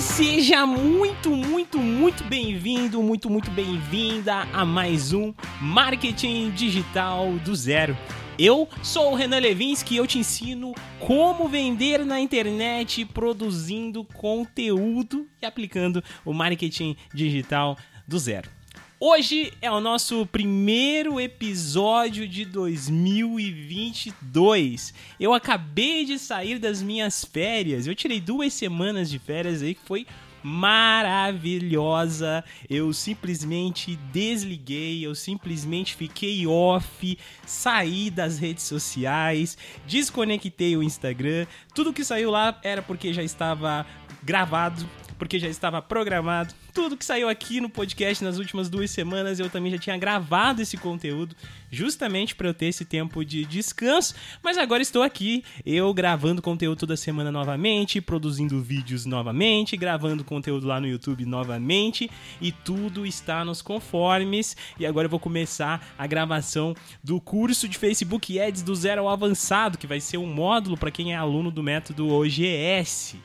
seja muito, muito, muito bem-vindo, muito, muito bem-vinda a mais um Marketing Digital do Zero. Eu sou o Renan Levinsky e eu te ensino como vender na internet produzindo conteúdo e aplicando o marketing digital do zero. Hoje é o nosso primeiro episódio de 2022. Eu acabei de sair das minhas férias. Eu tirei duas semanas de férias aí que foi maravilhosa. Eu simplesmente desliguei, eu simplesmente fiquei off, saí das redes sociais, desconectei o Instagram. Tudo que saiu lá era porque já estava gravado, porque já estava programado. Tudo que saiu aqui no podcast nas últimas duas semanas eu também já tinha gravado esse conteúdo, justamente para eu ter esse tempo de descanso. Mas agora estou aqui, eu gravando conteúdo toda semana novamente, produzindo vídeos novamente, gravando conteúdo lá no YouTube novamente e tudo está nos conformes. E agora eu vou começar a gravação do curso de Facebook Ads do zero ao avançado, que vai ser um módulo para quem é aluno do método OGS.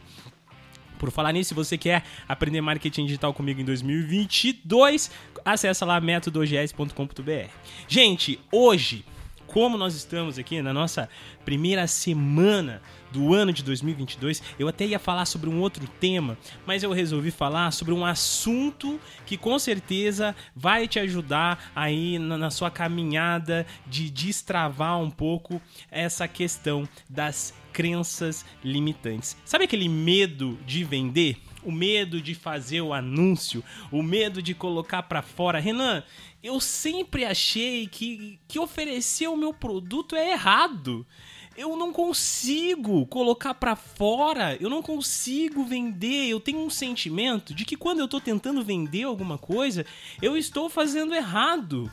Por falar nisso, se você quer aprender marketing digital comigo em 2022, acessa lá métodoogs.com.br. Gente, hoje, como nós estamos aqui na nossa primeira semana do ano de 2022, eu até ia falar sobre um outro tema, mas eu resolvi falar sobre um assunto que com certeza vai te ajudar aí na, sua caminhada de destravar um pouco essa questão das crenças limitantes. Sabe aquele medo de vender? O medo de fazer o anúncio, o medo de colocar para fora. Renan, eu sempre achei que, que oferecer o meu produto é errado. Eu não consigo colocar para fora, eu não consigo vender. Eu tenho um sentimento de que quando eu tô tentando vender alguma coisa, eu estou fazendo errado.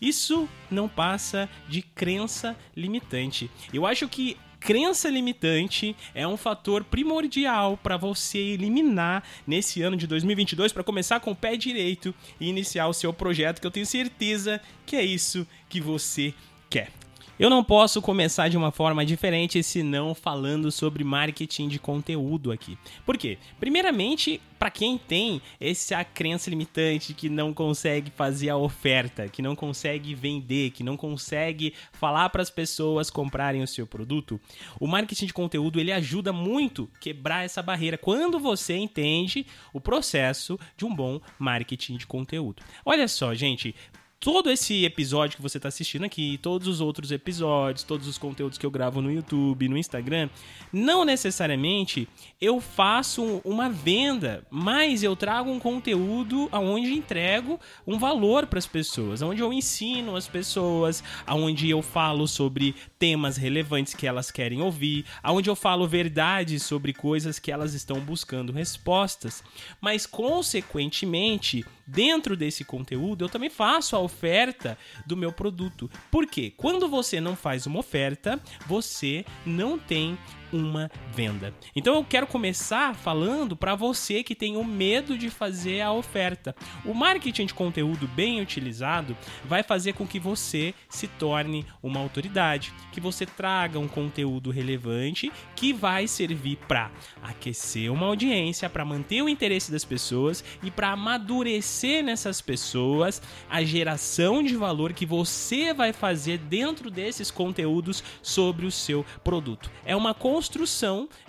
Isso não passa de crença limitante. Eu acho que crença limitante é um fator primordial para você eliminar nesse ano de 2022 para começar com o pé direito e iniciar o seu projeto, que eu tenho certeza que é isso que você quer. Eu não posso começar de uma forma diferente senão falando sobre marketing de conteúdo aqui. Por quê? Primeiramente, para quem tem essa crença limitante que não consegue fazer a oferta, que não consegue vender, que não consegue falar para as pessoas comprarem o seu produto, o marketing de conteúdo ele ajuda muito quebrar essa barreira quando você entende o processo de um bom marketing de conteúdo. Olha só, gente, todo esse episódio que você está assistindo aqui, todos os outros episódios, todos os conteúdos que eu gravo no YouTube, no Instagram, não necessariamente eu faço uma venda, mas eu trago um conteúdo onde entrego um valor para as pessoas, onde eu ensino as pessoas, onde eu falo sobre temas relevantes que elas querem ouvir, onde eu falo verdades sobre coisas que elas estão buscando respostas, mas consequentemente dentro desse conteúdo eu também faço a oferta do meu produto. Porque quando você não faz uma oferta, você não tem uma venda. Então eu quero começar falando para você que tem o medo de fazer a oferta. O marketing de conteúdo bem utilizado vai fazer com que você se torne uma autoridade, que você traga um conteúdo relevante que vai servir para aquecer uma audiência, para manter o interesse das pessoas e para amadurecer nessas pessoas a geração de valor que você vai fazer dentro desses conteúdos sobre o seu produto. É uma construção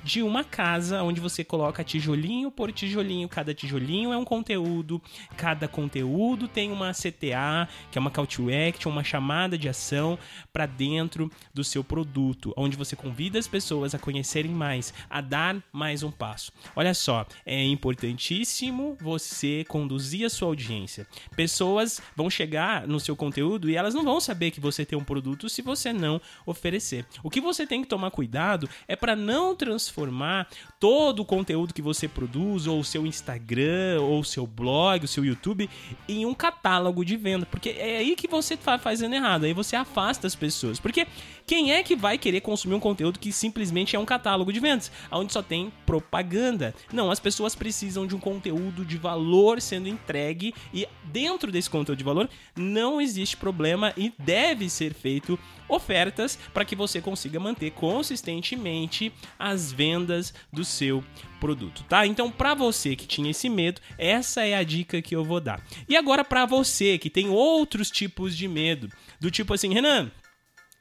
de uma casa onde você coloca tijolinho por tijolinho. Cada tijolinho é um conteúdo, cada conteúdo tem uma CTA, que é uma call to action, uma chamada de ação para dentro do seu produto, onde você convida as pessoas a conhecerem mais, a dar mais um passo. Olha só, é importantíssimo você conduzir a sua audiência. Pessoas vão chegar no seu conteúdo e elas não vão saber que você tem um produto se você não oferecer. O que você tem que tomar cuidado é para não transformar todo o conteúdo que você produz, ou o seu Instagram, ou o seu blog, o seu YouTube, em um catálogo de venda. Porque é aí que você está fazendo errado. Aí você afasta as pessoas. Porque quem é que vai querer consumir um conteúdo que simplesmente é um catálogo de vendas, onde só tem propaganda? Não, as pessoas precisam de um conteúdo de valor sendo entregue e dentro desse conteúdo de valor não existe problema e deve ser feito ofertas para que você consiga manter consistentemente as vendas do seu produto, tá? Então, para você que tinha esse medo, essa é a dica que eu vou dar. E agora para você que tem outros tipos de medo, do tipo assim, Renan,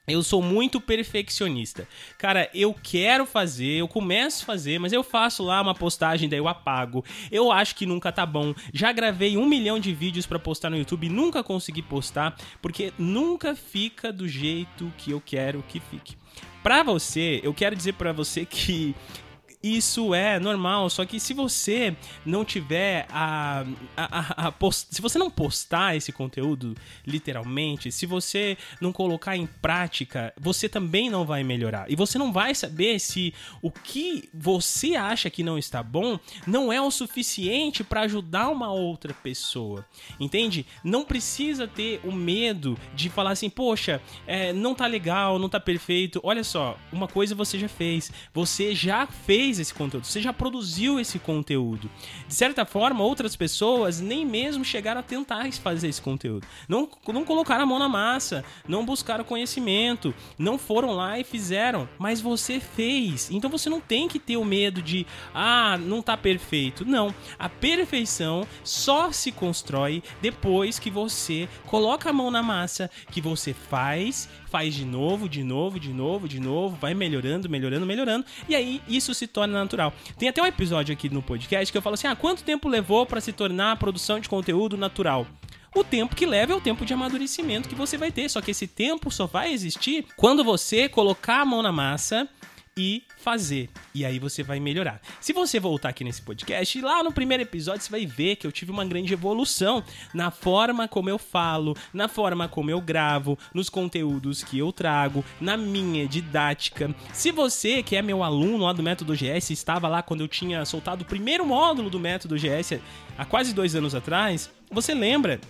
eu sou muito perfeccionista. Cara, eu quero fazer, eu começo a fazer, mas eu faço lá uma postagem, daí eu apago. Eu acho que nunca tá bom. Já gravei um milhão de vídeos para postar no YouTube nunca consegui postar, porque nunca fica do jeito que eu quero que fique. Pra você, eu quero dizer para você que isso é normal, só que se você não tiver a, a, a, a post, se você não postar esse conteúdo literalmente, se você não colocar em prática, você também não vai melhorar. E você não vai saber se o que você acha que não está bom não é o suficiente para ajudar uma outra pessoa. Entende? Não precisa ter o medo de falar assim, poxa, é, não tá legal, não tá perfeito. Olha só, uma coisa você já fez. Você já fez fez esse conteúdo, você já produziu esse conteúdo. De certa forma, outras pessoas nem mesmo chegaram a tentar fazer esse conteúdo. Não, não colocaram a mão na massa, não buscaram conhecimento, não foram lá e fizeram, mas você fez. Então você não tem que ter o medo de, ah, não tá perfeito. Não. A perfeição só se constrói depois que você coloca a mão na massa, que você faz, faz de novo, de novo, de novo, de novo, vai melhorando, melhorando, melhorando, e aí isso se torna natural. Tem até um episódio aqui no podcast que eu falo assim: ah, quanto tempo levou para se tornar a produção de conteúdo natural? O tempo que leva é o tempo de amadurecimento que você vai ter. Só que esse tempo só vai existir quando você colocar a mão na massa e fazer. E aí você vai melhorar. Se você voltar aqui nesse podcast, lá no primeiro episódio você vai ver que eu tive uma grande evolução na forma como eu falo, na forma como eu gravo, nos conteúdos que eu trago, na minha didática. Se você, que é meu aluno lá do Método GS, estava lá quando eu tinha soltado o primeiro módulo do Método GS há quase dois anos atrás, você lembra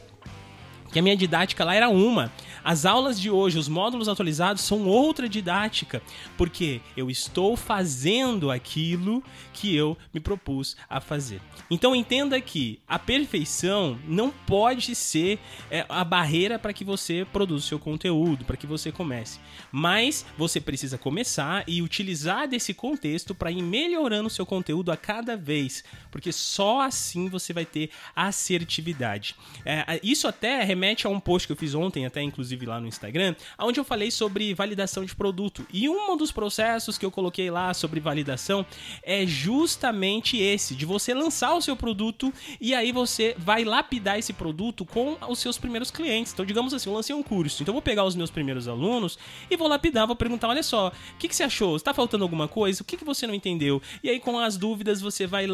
que a minha didática lá era uma. As aulas de hoje, os módulos atualizados são outra didática, porque eu estou fazendo aquilo que eu me propus a fazer. Então entenda que a perfeição não pode ser é, a barreira para que você produza o seu conteúdo, para que você comece. Mas você precisa começar e utilizar desse contexto para ir melhorando o seu conteúdo a cada vez, porque só assim você vai ter assertividade. É, isso até remete a um post que eu fiz ontem, até inclusive inclusive lá no Instagram, onde eu falei sobre validação de produto. E um dos processos que eu coloquei lá sobre validação é justamente esse, de você lançar o seu produto e aí você vai lapidar esse produto com os seus primeiros clientes. Então, digamos assim, eu lancei um curso, então eu vou pegar os meus primeiros alunos e vou lapidar, vou perguntar, olha só, o que, que você achou? Está faltando alguma coisa? O que, que você não entendeu? E aí, com as dúvidas, você vai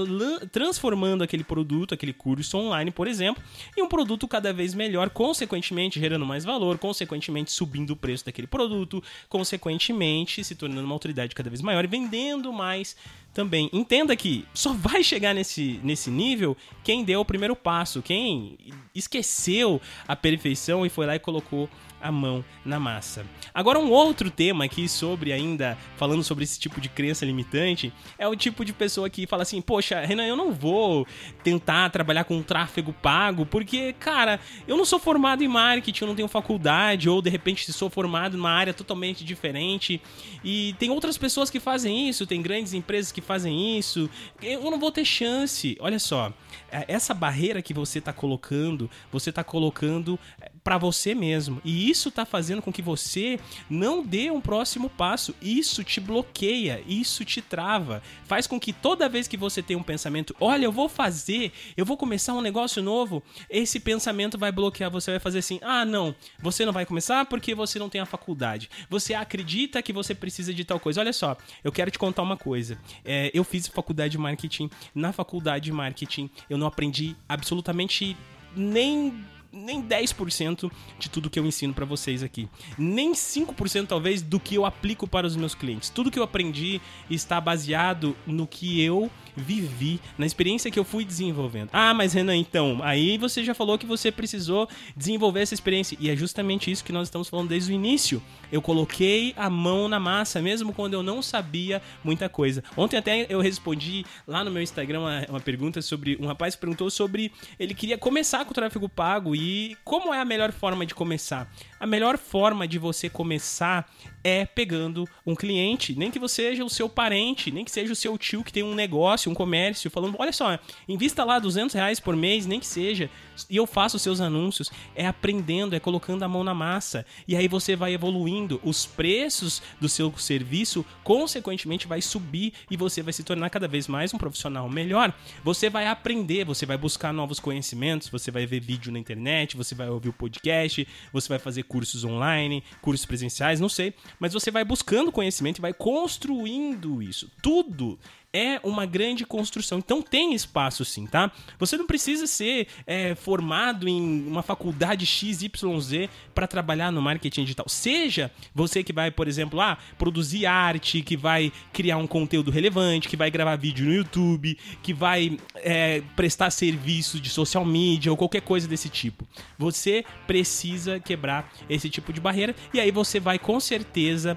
transformando aquele produto, aquele curso online, por exemplo, em um produto cada vez melhor, consequentemente gerando mais valor, consequentemente subindo o preço daquele produto, consequentemente se tornando uma autoridade cada vez maior e vendendo mais também. Entenda que só vai chegar nesse, nesse nível quem deu o primeiro passo, quem esqueceu a perfeição e foi lá e colocou a mão na massa. Agora, um outro tema aqui sobre ainda, falando sobre esse tipo de crença limitante, é o tipo de pessoa que fala assim: Poxa, Renan, eu não vou tentar trabalhar com tráfego pago, porque, cara, eu não sou formado em marketing, eu não tenho faculdade, ou de repente sou formado numa área totalmente diferente. E tem outras pessoas que fazem isso, tem grandes empresas que fazem isso. Eu não vou ter chance. Olha só, é, essa barreira que você está colocando, você está colocando é, para você mesmo. E isso está fazendo com que você não dê um próximo passo. Isso te bloqueia, isso te trava. Faz com que toda vez que você tem um pensamento, olha, eu vou fazer, eu vou começar um negócio novo, esse pensamento vai bloquear. Você vai fazer assim: ah, não, você não vai começar porque você não tem a faculdade. Você acredita que você precisa de tal coisa. Olha só, eu quero te contar uma coisa. É, eu fiz faculdade de marketing. Na faculdade de marketing, eu não aprendi absolutamente nem nem 10% de tudo que eu ensino para vocês aqui. Nem 5% talvez do que eu aplico para os meus clientes. Tudo que eu aprendi está baseado no que eu vivi, na experiência que eu fui desenvolvendo. Ah, mas Renan, então, aí você já falou que você precisou desenvolver essa experiência. E é justamente isso que nós estamos falando desde o início. Eu coloquei a mão na massa, mesmo quando eu não sabia muita coisa. Ontem até eu respondi lá no meu Instagram uma, uma pergunta sobre. Um rapaz perguntou sobre ele queria começar com o tráfego pago e como é a melhor forma de começar. A melhor forma de você começar é pegando um cliente, nem que você seja o seu parente, nem que seja o seu tio que tem um negócio, um comércio, falando: olha só, invista lá 200 reais por mês, nem que seja, e eu faço os seus anúncios. É aprendendo, é colocando a mão na massa. E aí você vai evoluindo. Os preços do seu serviço, consequentemente, vai subir e você vai se tornar cada vez mais um profissional melhor. Você vai aprender, você vai buscar novos conhecimentos, você vai ver vídeo na internet, você vai ouvir o podcast, você vai fazer cursos online, cursos presenciais, não sei. Mas você vai buscando conhecimento e vai construindo isso. Tudo é uma grande construção. Então tem espaço sim, tá? Você não precisa ser é, formado em uma faculdade XYZ para trabalhar no marketing digital. Seja você que vai, por exemplo, ah, produzir arte, que vai criar um conteúdo relevante, que vai gravar vídeo no YouTube, que vai é, prestar serviço de social media ou qualquer coisa desse tipo. Você precisa quebrar esse tipo de barreira e aí você vai com certeza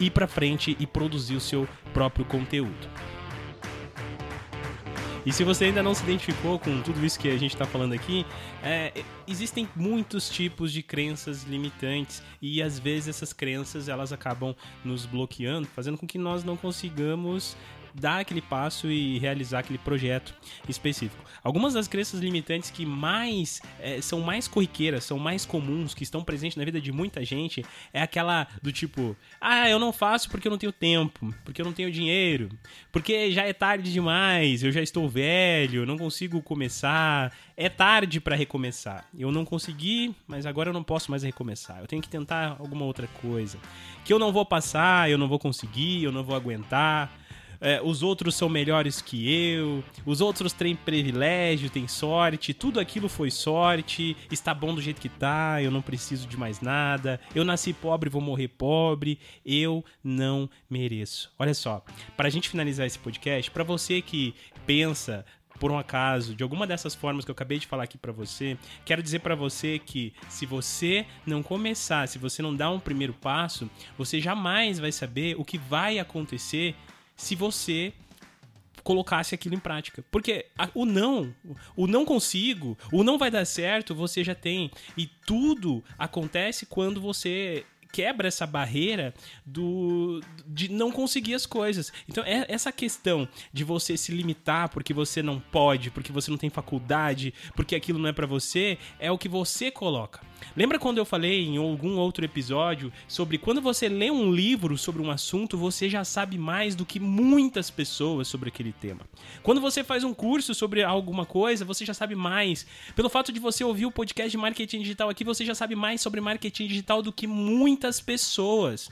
ir para frente e produzir o seu próprio conteúdo. E se você ainda não se identificou com tudo isso que a gente está falando aqui, é, existem muitos tipos de crenças limitantes e às vezes essas crenças elas acabam nos bloqueando, fazendo com que nós não consigamos dar aquele passo e realizar aquele projeto específico. Algumas das crenças limitantes que mais é, são mais corriqueiras, são mais comuns, que estão presentes na vida de muita gente, é aquela do tipo: ah, eu não faço porque eu não tenho tempo, porque eu não tenho dinheiro, porque já é tarde demais, eu já estou velho, não consigo começar, é tarde para recomeçar. Eu não consegui, mas agora eu não posso mais recomeçar. Eu tenho que tentar alguma outra coisa. Que eu não vou passar, eu não vou conseguir, eu não vou aguentar é, os outros são melhores que eu, os outros têm privilégio, têm sorte, tudo aquilo foi sorte, está bom do jeito que tá, eu não preciso de mais nada, eu nasci pobre, vou morrer pobre, eu não mereço. Olha só, para a gente finalizar esse podcast, para você que pensa por um acaso, de alguma dessas formas que eu acabei de falar aqui para você, quero dizer para você que se você não começar, se você não dar um primeiro passo, você jamais vai saber o que vai acontecer se você colocasse aquilo em prática. Porque o não, o não consigo, o não vai dar certo, você já tem. E tudo acontece quando você quebra essa barreira do de não conseguir as coisas. Então, é essa questão de você se limitar porque você não pode, porque você não tem faculdade, porque aquilo não é para você, é o que você coloca. Lembra quando eu falei em algum outro episódio sobre quando você lê um livro sobre um assunto, você já sabe mais do que muitas pessoas sobre aquele tema. Quando você faz um curso sobre alguma coisa, você já sabe mais. Pelo fato de você ouvir o podcast de marketing digital aqui, você já sabe mais sobre marketing digital do que muitas pessoas.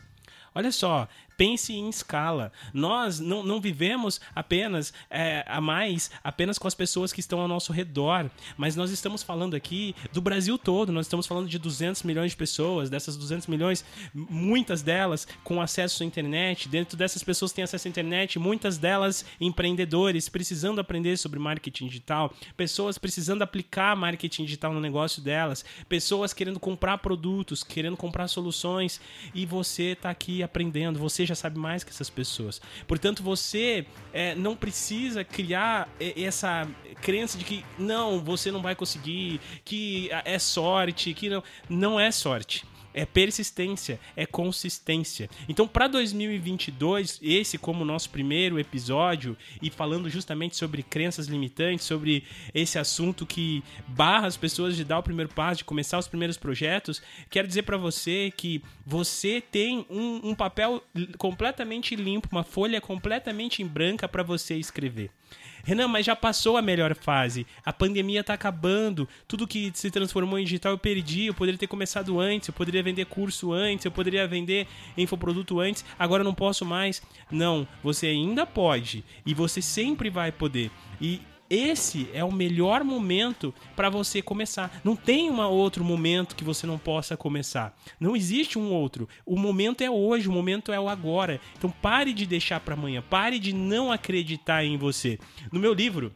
Olha só, pense em escala. Nós não, não vivemos apenas é, a mais apenas com as pessoas que estão ao nosso redor, mas nós estamos falando aqui do Brasil todo. Nós estamos falando de 200 milhões de pessoas. Dessas 200 milhões, muitas delas com acesso à internet. Dentro dessas pessoas que têm acesso à internet, muitas delas empreendedores precisando aprender sobre marketing digital, pessoas precisando aplicar marketing digital no negócio delas, pessoas querendo comprar produtos, querendo comprar soluções e você está aqui aprendendo. Você já sabe mais que essas pessoas. Portanto, você é, não precisa criar essa crença de que não, você não vai conseguir, que é sorte, que não. Não é sorte é persistência, é consistência. Então, para 2022, esse como nosso primeiro episódio e falando justamente sobre crenças limitantes, sobre esse assunto que barra as pessoas de dar o primeiro passo, de começar os primeiros projetos, quero dizer para você que você tem um, um papel completamente limpo, uma folha completamente em branca para você escrever. Renan, mas já passou a melhor fase. A pandemia tá acabando. Tudo que se transformou em digital eu perdi. Eu poderia ter começado antes. Eu poderia vender curso antes. Eu poderia vender infoproduto antes. Agora eu não posso mais. Não, você ainda pode. E você sempre vai poder. E esse é o melhor momento para você começar. Não tem um outro momento que você não possa começar. Não existe um outro. O momento é hoje, o momento é o agora. Então pare de deixar para amanhã, pare de não acreditar em você. No meu livro,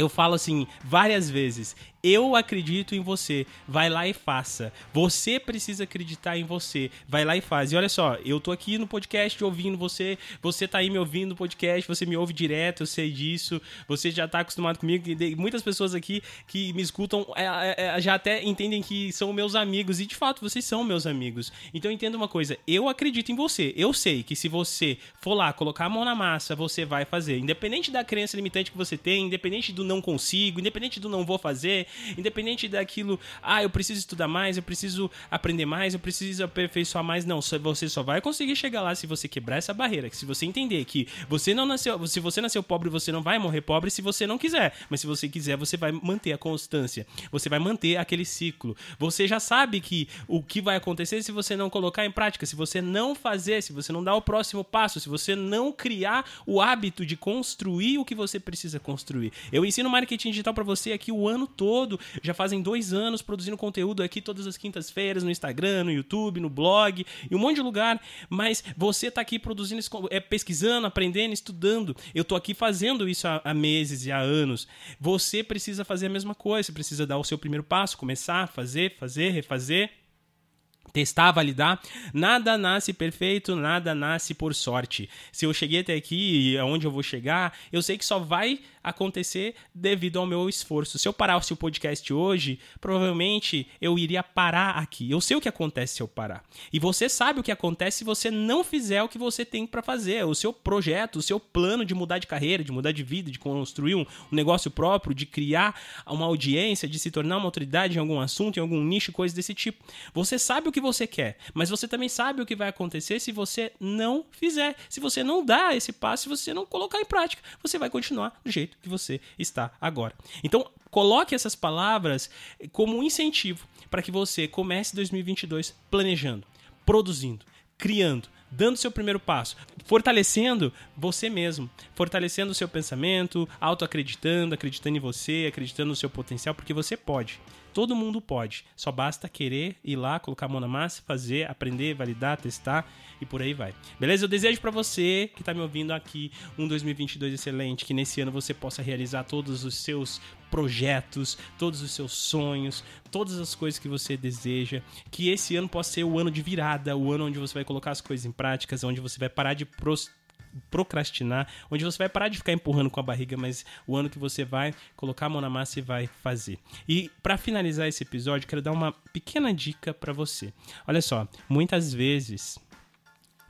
eu falo assim várias vezes: eu acredito em você, vai lá e faça. Você precisa acreditar em você, vai lá e faz. E olha só, eu tô aqui no podcast ouvindo você, você tá aí me ouvindo no podcast, você me ouve direto, eu sei disso, você já tá acostumado comigo. Muitas pessoas aqui que me escutam é, é, é, já até entendem que são meus amigos, e de fato vocês são meus amigos. Então entenda uma coisa: eu acredito em você, eu sei que se você for lá colocar a mão na massa, você vai fazer. Independente da crença limitante que você tem, independente do não consigo, independente do não vou fazer independente daquilo, ah, eu preciso estudar mais, eu preciso aprender mais, eu preciso aperfeiçoar mais. Não, você só vai conseguir chegar lá se você quebrar essa barreira. Se você entender que você não nasceu, se você nasceu pobre, você não vai morrer pobre se você não quiser. Mas se você quiser, você vai manter a constância. Você vai manter aquele ciclo. Você já sabe que o que vai acontecer se você não colocar em prática, se você não fazer, se você não dar o próximo passo, se você não criar o hábito de construir o que você precisa construir. Eu ensino marketing digital para você aqui o ano todo. Já fazem dois anos produzindo conteúdo aqui todas as quintas-feiras no Instagram, no YouTube, no blog e um monte de lugar. Mas você tá aqui produzindo, é, pesquisando, aprendendo, estudando. Eu tô aqui fazendo isso há, há meses e há anos. Você precisa fazer a mesma coisa. Você precisa dar o seu primeiro passo, começar, fazer, fazer, refazer testar, validar. Nada nasce perfeito, nada nasce por sorte. Se eu cheguei até aqui e aonde eu vou chegar, eu sei que só vai acontecer devido ao meu esforço. Se eu parasse o podcast hoje, provavelmente eu iria parar aqui. Eu sei o que acontece se eu parar. E você sabe o que acontece se você não fizer o que você tem para fazer. O seu projeto, o seu plano de mudar de carreira, de mudar de vida, de construir um, negócio próprio, de criar uma audiência, de se tornar uma autoridade em algum assunto, em algum nicho, coisa desse tipo. Você sabe o que você quer, mas você também sabe o que vai acontecer se você não fizer. Se você não dar esse passo, se você não colocar em prática, você vai continuar do jeito jeito que você está agora. Então, coloque essas palavras como um incentivo para que você comece 2022 planejando, produzindo, criando, dando seu primeiro passo, fortalecendo você mesmo, fortalecendo o seu pensamento, autoacreditando, acreditando em você, acreditando no seu potencial, porque você pode. Todo mundo pode. Só basta querer ir lá, colocar a mão na massa, fazer, aprender, validar, testar e por aí vai. Beleza? Eu desejo para você que tá me ouvindo aqui um 2022 excelente, que nesse ano você possa realizar todos os seus projetos, todos os seus sonhos, todas as coisas que você deseja, que esse ano possa ser o ano de virada, o ano onde você vai colocar as coisas em práticas, onde você vai parar de procrastinar, onde você vai parar de ficar empurrando com a barriga, mas o ano que você vai colocar a mão na massa e vai fazer. E para finalizar esse episódio, quero dar uma pequena dica para você. Olha só, muitas vezes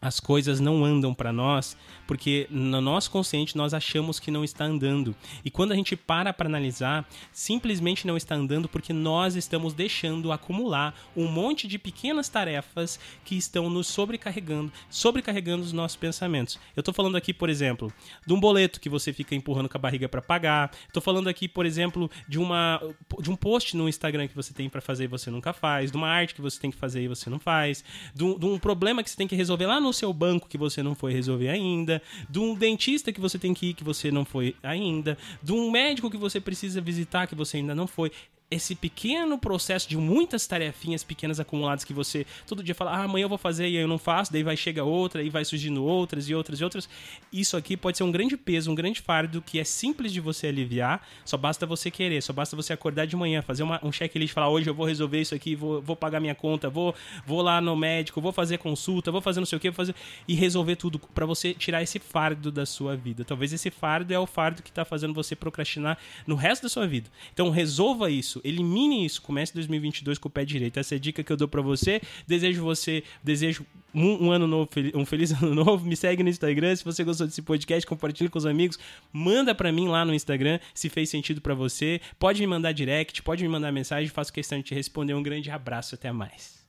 as coisas não andam para nós porque no nosso consciente nós achamos que não está andando. E quando a gente para para analisar, simplesmente não está andando porque nós estamos deixando acumular um monte de pequenas tarefas que estão nos sobrecarregando, sobrecarregando os nossos pensamentos. Eu estou falando aqui, por exemplo, de um boleto que você fica empurrando com a barriga para pagar. Estou falando aqui, por exemplo, de uma de um post no Instagram que você tem para fazer e você nunca faz, de uma arte que você tem que fazer e você não faz, de um, de um problema que você tem que resolver lá no seu banco que você não foi resolver ainda, de um dentista que você tem que ir que você não foi ainda, de um médico que você precisa visitar que você ainda não foi esse pequeno processo de muitas tarefinhas pequenas acumuladas que você todo dia fala, ah, amanhã eu vou fazer e eu não faço, daí vai chega outra e vai surgindo outras e outras e outras. Isso aqui pode ser um grande peso, um grande fardo que é simples de você aliviar, só basta você querer, só basta você acordar de manhã, fazer uma, um checklist, falar, hoje eu vou resolver isso aqui, vou, vou pagar minha conta, vou, vou lá no médico, vou fazer consulta, vou fazer não sei o que, vou fazer e resolver tudo para você tirar esse fardo da sua vida. Talvez esse fardo é o fardo que tá fazendo você procrastinar no resto da sua vida. Então resolva isso elimine isso, comece 2022 com o pé direito. Essa é a dica que eu dou para você. Desejo você, desejo um, um, ano novo, um feliz ano novo. Me segue no Instagram, se você gostou desse podcast, compartilhe com os amigos, manda para mim lá no Instagram se fez sentido para você. Pode me mandar direct, pode me mandar mensagem, faço questão de te responder. Um grande abraço, até mais.